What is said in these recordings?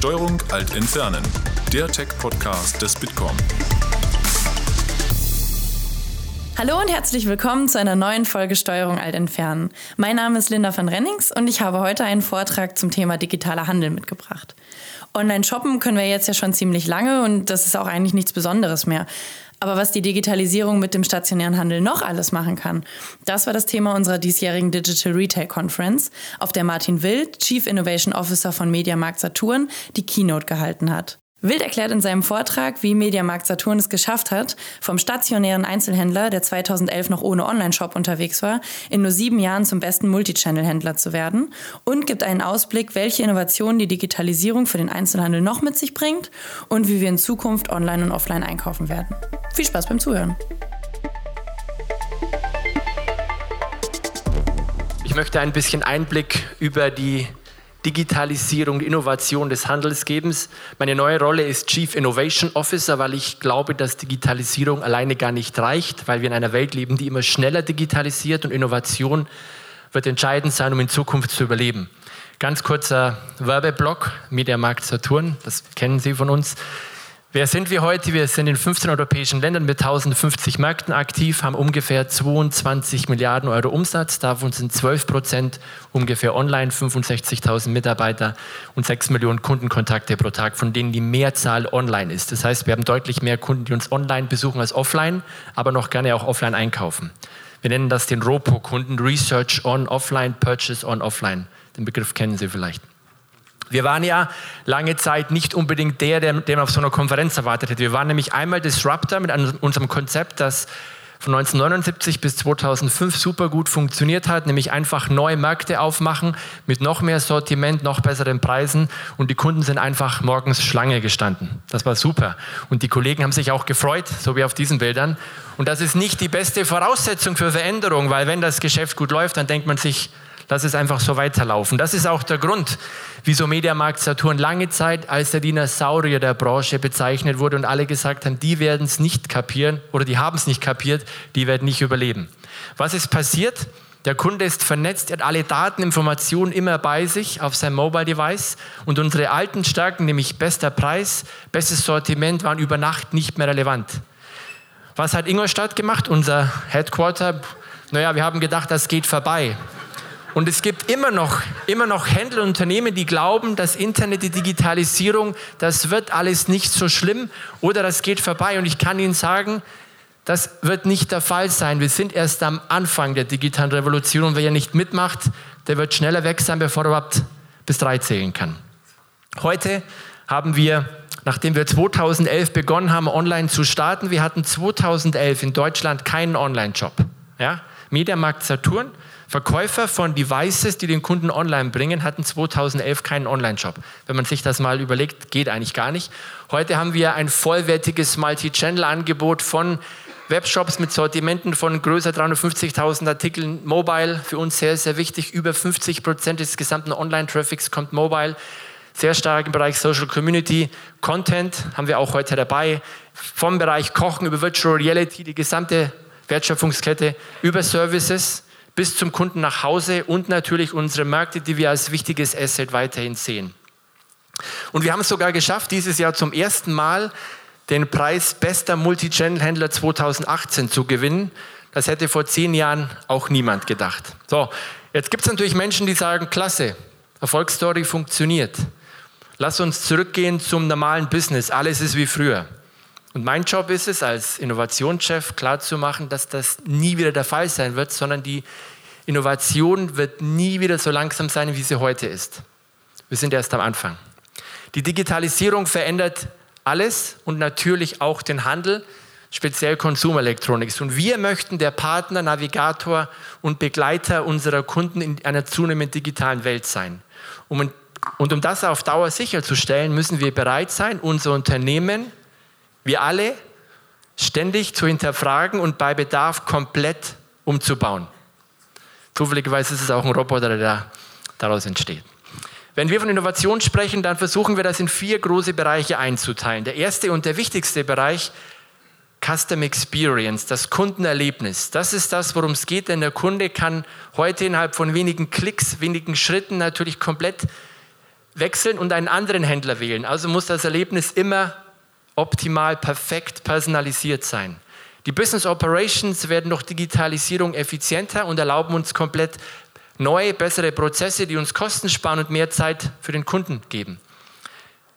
Steuerung Alt Entfernen, der Tech-Podcast des Bitkom. Hallo und herzlich willkommen zu einer neuen Folge Steuerung Alt Entfernen. Mein Name ist Linda van Rennings und ich habe heute einen Vortrag zum Thema digitaler Handel mitgebracht. Online shoppen können wir jetzt ja schon ziemlich lange und das ist auch eigentlich nichts Besonderes mehr. Aber was die Digitalisierung mit dem stationären Handel noch alles machen kann, das war das Thema unserer diesjährigen Digital Retail Conference, auf der Martin Wild, Chief Innovation Officer von Mediamarkt Saturn, die Keynote gehalten hat. Wild erklärt in seinem Vortrag, wie Mediamarkt Saturn es geschafft hat, vom stationären Einzelhändler, der 2011 noch ohne Online-Shop unterwegs war, in nur sieben Jahren zum besten Multichannel-Händler zu werden und gibt einen Ausblick, welche Innovationen die Digitalisierung für den Einzelhandel noch mit sich bringt und wie wir in Zukunft online und offline einkaufen werden. Viel Spaß beim Zuhören! Ich möchte ein bisschen Einblick über die Digitalisierung, Innovation des Handels geben. Meine neue Rolle ist Chief Innovation Officer, weil ich glaube, dass Digitalisierung alleine gar nicht reicht, weil wir in einer Welt leben, die immer schneller digitalisiert und Innovation wird entscheidend sein, um in Zukunft zu überleben. Ganz kurzer Werbeblock, Mediamarkt Saturn, das kennen Sie von uns. Wer sind wir heute? Wir sind in 15 europäischen Ländern mit 1050 Märkten aktiv, haben ungefähr 22 Milliarden Euro Umsatz. Davon sind 12 Prozent ungefähr online, 65.000 Mitarbeiter und 6 Millionen Kundenkontakte pro Tag, von denen die Mehrzahl online ist. Das heißt, wir haben deutlich mehr Kunden, die uns online besuchen als offline, aber noch gerne auch offline einkaufen. Wir nennen das den ROPO-Kunden, Research on Offline, Purchase on Offline. Den Begriff kennen Sie vielleicht. Wir waren ja lange Zeit nicht unbedingt der, der, der man auf so einer Konferenz erwartet hätte. Wir waren nämlich einmal Disruptor mit einem, unserem Konzept, das von 1979 bis 2005 super gut funktioniert hat, nämlich einfach neue Märkte aufmachen mit noch mehr Sortiment, noch besseren Preisen und die Kunden sind einfach morgens Schlange gestanden. Das war super und die Kollegen haben sich auch gefreut, so wie auf diesen Bildern. Und das ist nicht die beste Voraussetzung für Veränderung, weil wenn das Geschäft gut läuft, dann denkt man sich, lass es einfach so weiterlaufen. Das ist auch der Grund, wieso Mediamarkt Saturn lange Zeit als der Dinosaurier der Branche bezeichnet wurde und alle gesagt haben, die werden es nicht kapieren oder die haben es nicht kapiert, die werden nicht überleben. Was ist passiert? Der Kunde ist vernetzt, er hat alle Daten, Informationen immer bei sich auf seinem Mobile Device und unsere alten Stärken, nämlich bester Preis, bestes Sortiment, waren über Nacht nicht mehr relevant. Was hat Ingolstadt gemacht, unser Headquarter? Naja, wir haben gedacht, das geht vorbei. Und es gibt immer noch, immer noch Händler und Unternehmen, die glauben, das Internet, die Digitalisierung, das wird alles nicht so schlimm oder das geht vorbei. Und ich kann Ihnen sagen, das wird nicht der Fall sein. Wir sind erst am Anfang der digitalen Revolution und wer ja nicht mitmacht, der wird schneller weg sein, bevor er überhaupt bis drei zählen kann. Heute haben wir, nachdem wir 2011 begonnen haben, online zu starten, wir hatten 2011 in Deutschland keinen Online-Job. Ja? Mediamarkt Saturn Verkäufer von Devices, die den Kunden online bringen, hatten 2011 keinen Online-Shop. Wenn man sich das mal überlegt, geht eigentlich gar nicht. Heute haben wir ein vollwertiges Multi-Channel-Angebot von Webshops mit Sortimenten von größer 350.000 Artikeln mobile. Für uns sehr, sehr wichtig. Über 50 Prozent des gesamten Online-Traffics kommt mobile. Sehr stark im Bereich Social Community. Content haben wir auch heute dabei. Vom Bereich Kochen über Virtual Reality, die gesamte Wertschöpfungskette, über Services bis zum Kunden nach Hause und natürlich unsere Märkte, die wir als wichtiges Asset weiterhin sehen. Und wir haben es sogar geschafft, dieses Jahr zum ersten Mal den Preis bester Multichannel-Händler 2018 zu gewinnen. Das hätte vor zehn Jahren auch niemand gedacht. So, jetzt gibt es natürlich Menschen, die sagen, klasse, Erfolgsstory funktioniert. Lass uns zurückgehen zum normalen Business. Alles ist wie früher. Und mein Job ist es, als Innovationschef klarzumachen, dass das nie wieder der Fall sein wird, sondern die Innovation wird nie wieder so langsam sein, wie sie heute ist. Wir sind erst am Anfang. Die Digitalisierung verändert alles und natürlich auch den Handel, speziell Konsumelektronik. Und wir möchten der Partner, Navigator und Begleiter unserer Kunden in einer zunehmend digitalen Welt sein. und um das auf Dauer sicherzustellen, müssen wir bereit sein, unser Unternehmen wir alle ständig zu hinterfragen und bei Bedarf komplett umzubauen. Zufälligerweise ist es auch ein Roboter, der daraus entsteht. Wenn wir von Innovation sprechen, dann versuchen wir das in vier große Bereiche einzuteilen. Der erste und der wichtigste Bereich, Custom Experience, das Kundenerlebnis. Das ist das, worum es geht, denn der Kunde kann heute innerhalb von wenigen Klicks, wenigen Schritten natürlich komplett wechseln und einen anderen Händler wählen. Also muss das Erlebnis immer optimal, perfekt personalisiert sein. Die Business Operations werden durch Digitalisierung effizienter und erlauben uns komplett neue, bessere Prozesse, die uns Kosten sparen und mehr Zeit für den Kunden geben.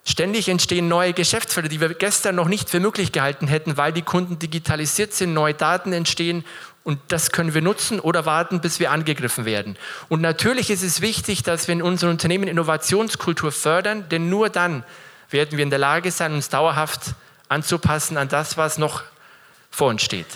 Ständig entstehen neue Geschäftsfelder, die wir gestern noch nicht für möglich gehalten hätten, weil die Kunden digitalisiert sind, neue Daten entstehen und das können wir nutzen oder warten, bis wir angegriffen werden. Und natürlich ist es wichtig, dass wir in unseren Unternehmen Innovationskultur fördern, denn nur dann werden wir in der Lage sein, uns dauerhaft anzupassen an das, was noch vor uns steht.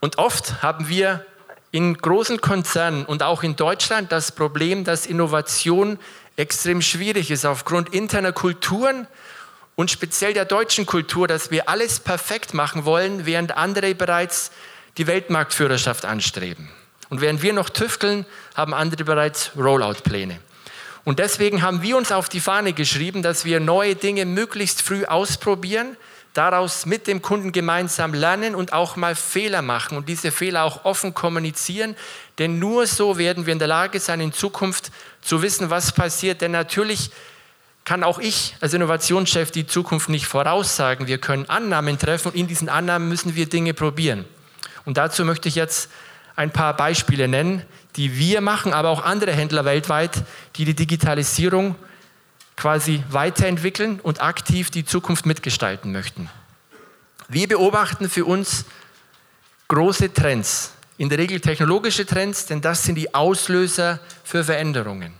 Und oft haben wir in großen Konzernen und auch in Deutschland das Problem, dass Innovation extrem schwierig ist aufgrund interner Kulturen und speziell der deutschen Kultur, dass wir alles perfekt machen wollen, während andere bereits die Weltmarktführerschaft anstreben. Und während wir noch tüfteln, haben andere bereits Rollout-Pläne. Und deswegen haben wir uns auf die Fahne geschrieben, dass wir neue Dinge möglichst früh ausprobieren, daraus mit dem Kunden gemeinsam lernen und auch mal Fehler machen und diese Fehler auch offen kommunizieren. Denn nur so werden wir in der Lage sein, in Zukunft zu wissen, was passiert. Denn natürlich kann auch ich als Innovationschef die Zukunft nicht voraussagen. Wir können Annahmen treffen und in diesen Annahmen müssen wir Dinge probieren. Und dazu möchte ich jetzt ein paar Beispiele nennen, die wir machen, aber auch andere Händler weltweit, die die Digitalisierung quasi weiterentwickeln und aktiv die Zukunft mitgestalten möchten. Wir beobachten für uns große Trends, in der Regel technologische Trends, denn das sind die Auslöser für Veränderungen.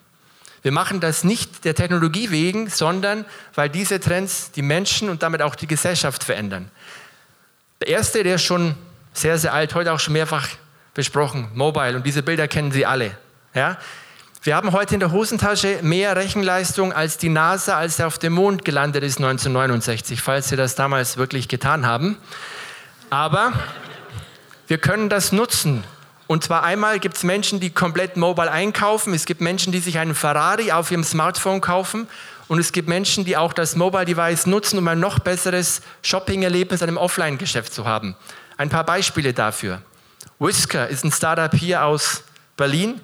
Wir machen das nicht der Technologie wegen, sondern weil diese Trends die Menschen und damit auch die Gesellschaft verändern. Der erste, der schon sehr, sehr alt, heute auch schon mehrfach besprochen, Mobile. Und diese Bilder kennen Sie alle. Ja? Wir haben heute in der Hosentasche mehr Rechenleistung als die NASA, als sie auf dem Mond gelandet ist 1969, falls Sie das damals wirklich getan haben. Aber wir können das nutzen. Und zwar einmal gibt es Menschen, die komplett mobile einkaufen. Es gibt Menschen, die sich einen Ferrari auf ihrem Smartphone kaufen. Und es gibt Menschen, die auch das Mobile Device nutzen, um ein noch besseres Shopping-Erlebnis an einem Offline-Geschäft zu haben. Ein paar Beispiele dafür. Whisker ist ein Startup hier aus Berlin.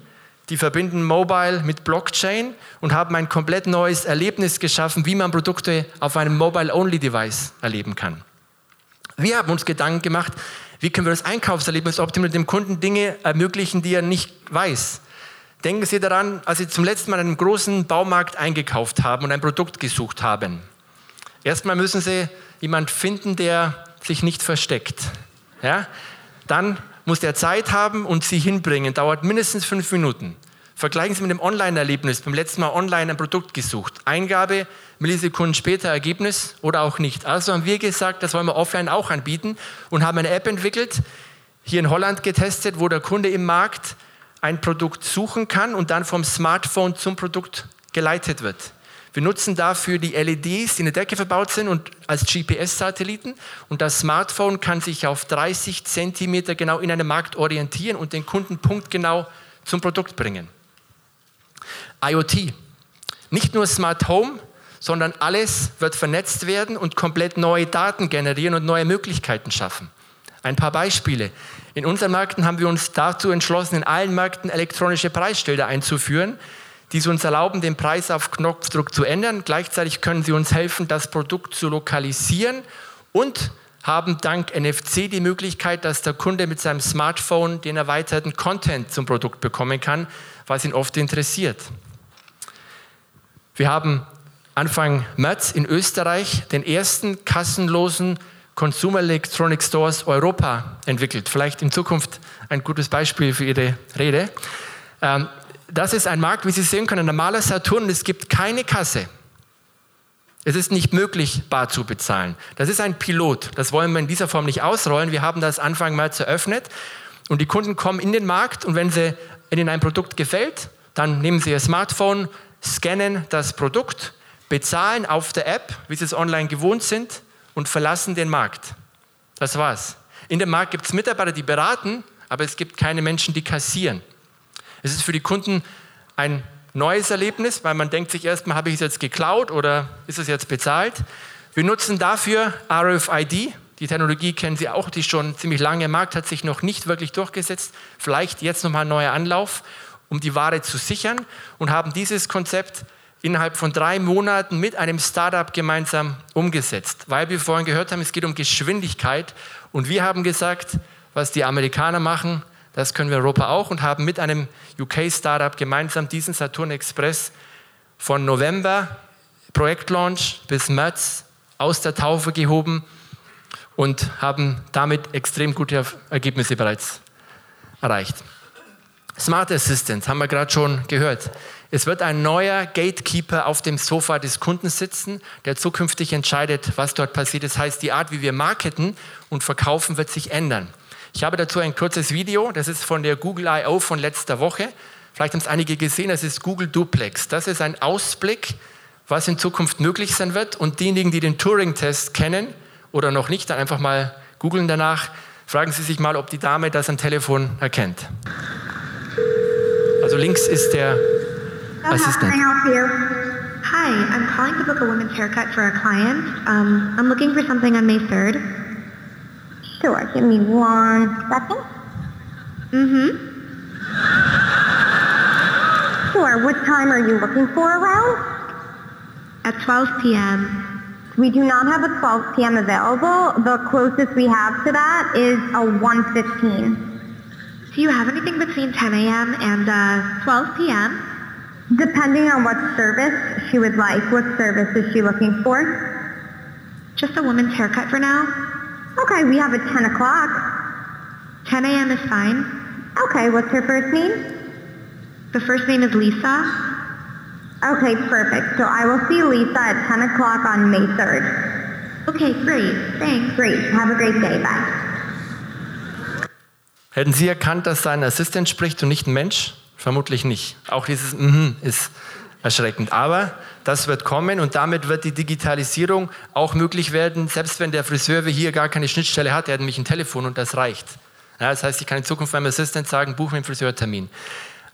Die verbinden Mobile mit Blockchain und haben ein komplett neues Erlebnis geschaffen, wie man Produkte auf einem Mobile-Only-Device erleben kann. Wir haben uns Gedanken gemacht, wie können wir das Einkaufserlebnis optimieren, dem Kunden Dinge ermöglichen, die er nicht weiß. Denken Sie daran, als Sie zum letzten Mal in einem großen Baumarkt eingekauft haben und ein Produkt gesucht haben. Erstmal müssen Sie jemanden finden, der sich nicht versteckt. Ja? Dann muss der Zeit haben und sie hinbringen. Dauert mindestens fünf Minuten. Vergleichen Sie mit dem Online-Erlebnis. Beim letzten Mal online ein Produkt gesucht. Eingabe, Millisekunden später Ergebnis oder auch nicht. Also haben wir gesagt, das wollen wir offline auch anbieten und haben eine App entwickelt, hier in Holland getestet, wo der Kunde im Markt ein Produkt suchen kann und dann vom Smartphone zum Produkt geleitet wird. Wir nutzen dafür die LEDs, die in der Decke verbaut sind und als GPS-Satelliten. Und das Smartphone kann sich auf 30 Zentimeter genau in einem Markt orientieren und den Kunden punktgenau zum Produkt bringen. IoT. Nicht nur Smart Home, sondern alles wird vernetzt werden und komplett neue Daten generieren und neue Möglichkeiten schaffen. Ein paar Beispiele. In unseren Märkten haben wir uns dazu entschlossen, in allen Märkten elektronische Preisschilder einzuführen, die es uns erlauben, den Preis auf Knopfdruck zu ändern. Gleichzeitig können sie uns helfen, das Produkt zu lokalisieren und haben dank NFC die Möglichkeit, dass der Kunde mit seinem Smartphone den erweiterten Content zum Produkt bekommen kann, was ihn oft interessiert. Wir haben Anfang März in Österreich den ersten kassenlosen Consumer Electronic Stores Europa entwickelt. Vielleicht in Zukunft ein gutes Beispiel für Ihre Rede. Ähm, das ist ein Markt, wie Sie sehen können, ein normaler Saturn es gibt keine Kasse. Es ist nicht möglich, bar zu bezahlen. Das ist ein Pilot. Das wollen wir in dieser Form nicht ausrollen. Wir haben das Anfang März eröffnet und die Kunden kommen in den Markt und wenn sie ihnen ein Produkt gefällt, dann nehmen sie ihr Smartphone, scannen das Produkt, bezahlen auf der App, wie sie es online gewohnt sind und verlassen den Markt. Das war's. In dem Markt gibt es Mitarbeiter, die beraten, aber es gibt keine Menschen, die kassieren. Es ist für die Kunden ein neues Erlebnis, weil man denkt sich erstmal, habe ich es jetzt geklaut oder ist es jetzt bezahlt? Wir nutzen dafür RFID. Die Technologie kennen Sie auch, die schon ziemlich lange im Markt, hat sich noch nicht wirklich durchgesetzt. Vielleicht jetzt nochmal ein neuer Anlauf, um die Ware zu sichern und haben dieses Konzept innerhalb von drei Monaten mit einem Startup gemeinsam umgesetzt. Weil wir vorhin gehört haben, es geht um Geschwindigkeit. Und wir haben gesagt, was die Amerikaner machen, das können wir Europa auch und haben mit einem UK-Startup gemeinsam diesen Saturn Express von November Projektlaunch bis März aus der Taufe gehoben und haben damit extrem gute Ergebnisse bereits erreicht. Smart Assistant haben wir gerade schon gehört. Es wird ein neuer Gatekeeper auf dem Sofa des Kunden sitzen, der zukünftig entscheidet, was dort passiert. Das heißt, die Art, wie wir marketen und verkaufen, wird sich ändern. Ich habe dazu ein kurzes Video, das ist von der Google I.O. von letzter Woche. Vielleicht haben es einige gesehen, das ist Google Duplex. Das ist ein Ausblick, was in Zukunft möglich sein wird. Und diejenigen, die den Turing-Test kennen oder noch nicht, dann einfach mal googeln danach. Fragen Sie sich mal, ob die Dame das am Telefon erkennt. Also links ist der Assistent. Hi, I'm calling to book a women's haircut for a client. Um, I'm looking for something on May 3rd. Sure, give me one second. Mm-hmm. Sure, what time are you looking for around? At 12 p.m. We do not have a 12 p.m. available. The closest we have to that is a 1.15. Do you have anything between 10 a.m. and uh, 12 p.m.? Depending on what service she would like. What service is she looking for? Just a woman's haircut for now. Okay, we have a 10 o'clock. 10 a.m. is fine. Okay, what's her first name? The first name is Lisa. Okay, perfect. So I will see Lisa at 10 o'clock on May 3rd. Okay, great. Thanks. Great. Have a great day. Bye. Hätten Sie erkannt, dass sein Assistent spricht und nicht ein Mensch? Vermutlich nicht. Auch dieses mm -hmm ist erschreckend. Aber das wird kommen und damit wird die Digitalisierung auch möglich werden, selbst wenn der Friseur hier gar keine Schnittstelle hat, er hat nämlich ein Telefon und das reicht. Ja, das heißt, ich kann in Zukunft meinem Assistent sagen, buch mir einen Friseurtermin.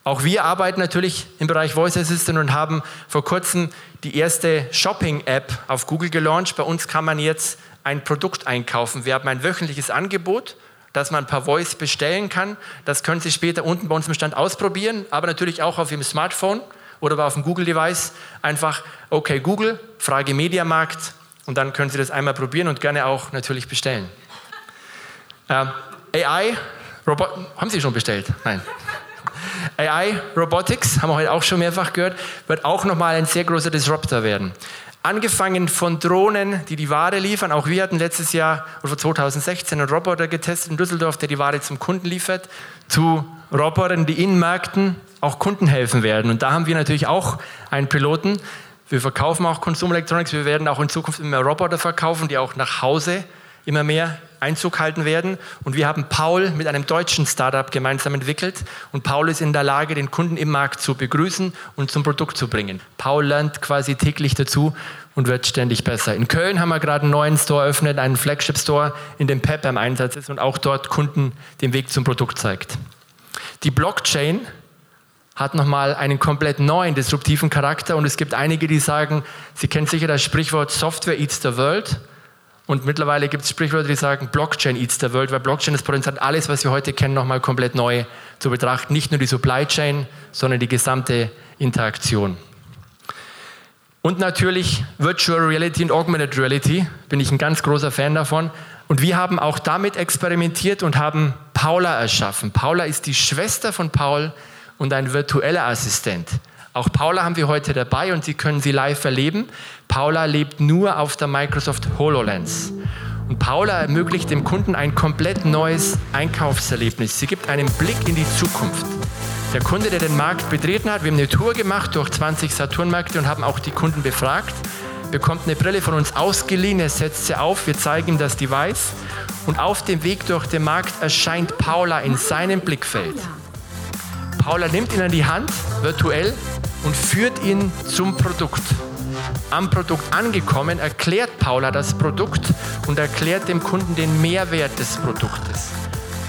Auch wir arbeiten natürlich im Bereich Voice Assistant und haben vor kurzem die erste Shopping-App auf Google gelauncht. Bei uns kann man jetzt ein Produkt einkaufen. Wir haben ein wöchentliches Angebot, das man per Voice bestellen kann. Das können Sie später unten bei uns im Stand ausprobieren, aber natürlich auch auf Ihrem Smartphone oder auf dem Google-Device einfach, okay, Google, Frage Mediamarkt und dann können Sie das einmal probieren und gerne auch natürlich bestellen. Äh, AI, Robot, haben Sie schon bestellt? Nein. AI, Robotics, haben wir heute auch schon mehrfach gehört, wird auch nochmal ein sehr großer Disruptor werden. Angefangen von Drohnen, die die Ware liefern. Auch wir hatten letztes Jahr oder 2016 einen Roboter getestet in Düsseldorf, der die Ware zum Kunden liefert, zu Robotern, die in Märkten auch Kunden helfen werden. Und da haben wir natürlich auch einen Piloten. Wir verkaufen auch Consumer Electronics. Wir werden auch in Zukunft immer Roboter verkaufen, die auch nach Hause immer mehr Einzug halten werden. Und wir haben Paul mit einem deutschen Startup gemeinsam entwickelt. Und Paul ist in der Lage, den Kunden im Markt zu begrüßen und zum Produkt zu bringen. Paul lernt quasi täglich dazu und wird ständig besser. In Köln haben wir gerade einen neuen Store eröffnet, einen Flagship Store, in dem Pep im Einsatz ist und auch dort Kunden den Weg zum Produkt zeigt. Die Blockchain hat nochmal einen komplett neuen, disruptiven Charakter und es gibt einige, die sagen, Sie kennen sicher das Sprichwort Software eats the world und mittlerweile gibt es Sprichwörter, die sagen, Blockchain eats the world, weil Blockchain das Potenzial hat, alles, was wir heute kennen, nochmal komplett neu zu betrachten. Nicht nur die Supply Chain, sondern die gesamte Interaktion. Und natürlich Virtual Reality und Augmented Reality, bin ich ein ganz großer Fan davon. Und wir haben auch damit experimentiert und haben Paula erschaffen. Paula ist die Schwester von Paul und ein virtueller Assistent. Auch Paula haben wir heute dabei und Sie können sie live erleben. Paula lebt nur auf der Microsoft HoloLens. Und Paula ermöglicht dem Kunden ein komplett neues Einkaufserlebnis. Sie gibt einen Blick in die Zukunft. Der Kunde, der den Markt betreten hat, wir haben eine Tour gemacht durch 20 Saturnmärkte und haben auch die Kunden befragt, bekommt eine Brille von uns ausgeliehen, er setzt sie auf, wir zeigen ihm das Device und auf dem Weg durch den Markt erscheint Paula in seinem Blickfeld. Paula nimmt ihn an die Hand, virtuell, und führt ihn zum Produkt. Am Produkt angekommen erklärt Paula das Produkt und erklärt dem Kunden den Mehrwert des Produktes.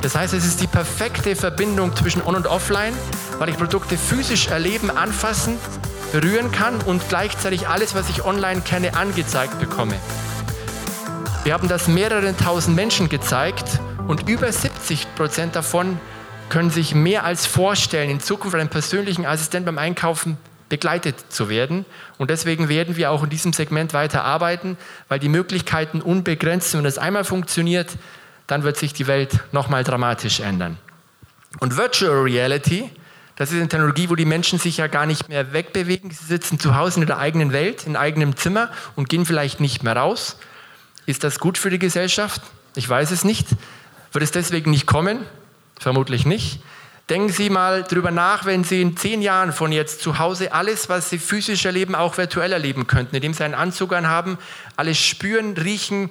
Das heißt, es ist die perfekte Verbindung zwischen On- und Offline, weil ich Produkte physisch erleben, anfassen, berühren kann und gleichzeitig alles, was ich online kenne, angezeigt bekomme. Wir haben das mehreren tausend Menschen gezeigt und über 70 Prozent davon können sich mehr als vorstellen, in Zukunft einen persönlichen Assistent beim Einkaufen begleitet zu werden. Und deswegen werden wir auch in diesem Segment weiter arbeiten, weil die Möglichkeiten unbegrenzt sind. Wenn das einmal funktioniert, dann wird sich die Welt nochmal dramatisch ändern. Und Virtual Reality, das ist eine Technologie, wo die Menschen sich ja gar nicht mehr wegbewegen. Sie sitzen zu Hause in der eigenen Welt, in eigenem Zimmer und gehen vielleicht nicht mehr raus. Ist das gut für die Gesellschaft? Ich weiß es nicht. Wird es deswegen nicht kommen? Vermutlich nicht. Denken Sie mal drüber nach, wenn Sie in zehn Jahren von jetzt zu Hause alles, was Sie physisch erleben, auch virtuell erleben könnten, indem Sie einen Anzug anhaben, alles spüren, riechen,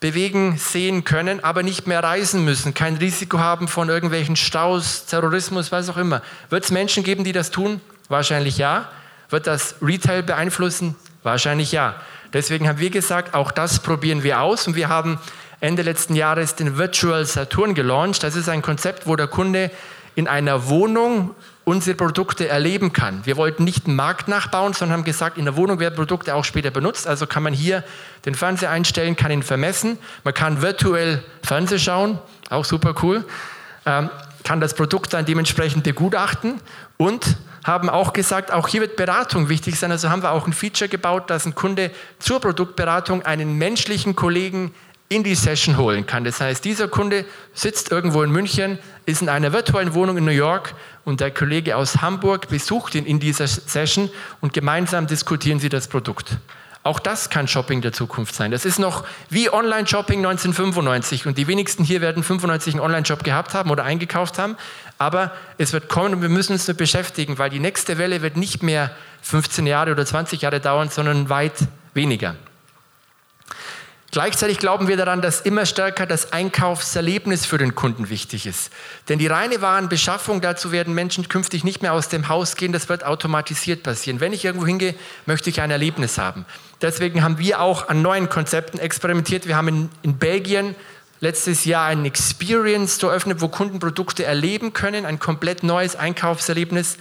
bewegen, sehen können, aber nicht mehr reisen müssen, kein Risiko haben von irgendwelchen Staus, Terrorismus, was auch immer. Wird es Menschen geben, die das tun? Wahrscheinlich ja. Wird das Retail beeinflussen? Wahrscheinlich ja. Deswegen haben wir gesagt, auch das probieren wir aus und wir haben Ende letzten Jahres den Virtual Saturn gelauncht. Das ist ein Konzept, wo der Kunde in einer Wohnung unsere Produkte erleben kann. Wir wollten nicht einen Markt nachbauen, sondern haben gesagt, in der Wohnung werden Produkte auch später benutzt. Also kann man hier den Fernseher einstellen, kann ihn vermessen. Man kann virtuell Fernseh schauen, auch super cool. Ähm, kann das Produkt dann dementsprechend begutachten und haben auch gesagt, auch hier wird Beratung wichtig sein. Also haben wir auch ein Feature gebaut, dass ein Kunde zur Produktberatung einen menschlichen Kollegen in die Session holen kann. Das heißt, dieser Kunde sitzt irgendwo in München, ist in einer virtuellen Wohnung in New York und der Kollege aus Hamburg besucht ihn in dieser Session und gemeinsam diskutieren sie das Produkt. Auch das kann Shopping der Zukunft sein. Das ist noch wie Online-Shopping 1995 und die wenigsten hier werden 95 einen Online-Shop gehabt haben oder eingekauft haben, aber es wird kommen und wir müssen uns damit beschäftigen, weil die nächste Welle wird nicht mehr 15 Jahre oder 20 Jahre dauern, sondern weit weniger. Gleichzeitig glauben wir daran, dass immer stärker das Einkaufserlebnis für den Kunden wichtig ist. Denn die reine Warenbeschaffung, dazu werden Menschen künftig nicht mehr aus dem Haus gehen, das wird automatisiert passieren. Wenn ich irgendwo hingehe, möchte ich ein Erlebnis haben. Deswegen haben wir auch an neuen Konzepten experimentiert. Wir haben in, in Belgien letztes Jahr einen Experience Store eröffnet, wo Kunden Produkte erleben können, ein komplett neues Einkaufserlebnis.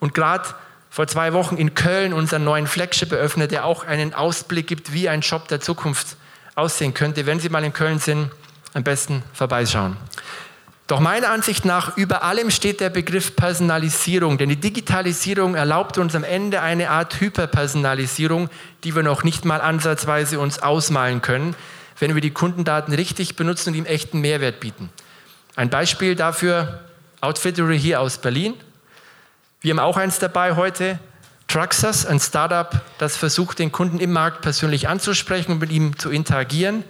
Und gerade vor zwei Wochen in Köln unseren neuen Flagship eröffnet, der auch einen Ausblick gibt, wie ein Shop der Zukunft aussehen könnte, wenn Sie mal in Köln sind, am besten vorbeischauen. Doch meiner Ansicht nach über allem steht der Begriff Personalisierung, denn die Digitalisierung erlaubt uns am Ende eine Art Hyperpersonalisierung, die wir noch nicht mal ansatzweise uns ausmalen können, wenn wir die Kundendaten richtig benutzen und ihm echten Mehrwert bieten. Ein Beispiel dafür, Outfittery hier aus Berlin. Wir haben auch eins dabei heute, Truxas, ein Startup, das versucht, den Kunden im Markt persönlich anzusprechen und mit ihm zu interagieren.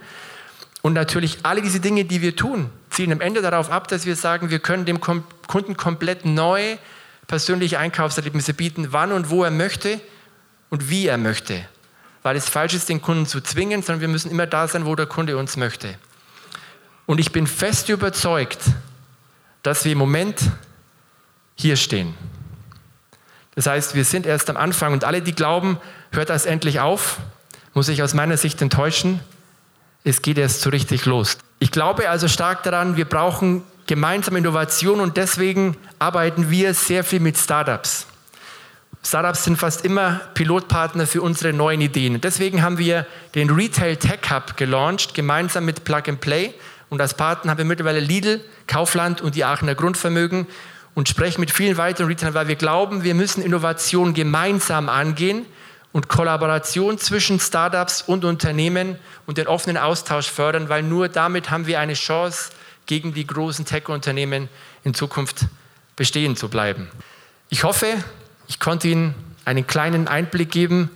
Und natürlich alle diese Dinge, die wir tun, zielen am Ende darauf ab, dass wir sagen, wir können dem Kunden komplett neu persönliche Einkaufserlebnisse bieten, wann und wo er möchte und wie er möchte. Weil es falsch ist, den Kunden zu zwingen, sondern wir müssen immer da sein, wo der Kunde uns möchte. Und ich bin fest überzeugt, dass wir im Moment hier stehen. Das heißt, wir sind erst am Anfang und alle, die glauben, hört das endlich auf, muss ich aus meiner Sicht enttäuschen. Es geht erst so richtig los. Ich glaube also stark daran, wir brauchen gemeinsame Innovation und deswegen arbeiten wir sehr viel mit Startups. Startups sind fast immer Pilotpartner für unsere neuen Ideen. Deswegen haben wir den Retail Tech Hub gelauncht, gemeinsam mit Plug and Play. Und als Partner haben wir mittlerweile Lidl, Kaufland und die Aachener Grundvermögen und sprechen mit vielen weiteren Retailern, weil wir glauben, wir müssen Innovation gemeinsam angehen und Kollaboration zwischen Startups und Unternehmen und den offenen Austausch fördern, weil nur damit haben wir eine Chance, gegen die großen Tech-Unternehmen in Zukunft bestehen zu bleiben. Ich hoffe, ich konnte Ihnen einen kleinen Einblick geben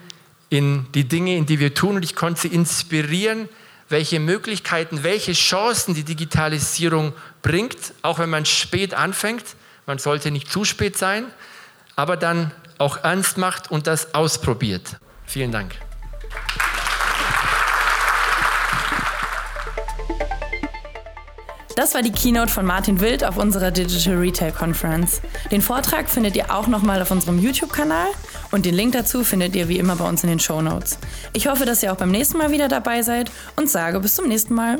in die Dinge, in die wir tun und ich konnte Sie inspirieren, welche Möglichkeiten, welche Chancen die Digitalisierung bringt, auch wenn man spät anfängt man sollte nicht zu spät sein, aber dann auch ernst macht und das ausprobiert. Vielen Dank. Das war die Keynote von Martin Wild auf unserer Digital Retail Conference. Den Vortrag findet ihr auch nochmal auf unserem YouTube-Kanal und den Link dazu findet ihr wie immer bei uns in den Show Notes. Ich hoffe, dass ihr auch beim nächsten Mal wieder dabei seid und sage bis zum nächsten Mal.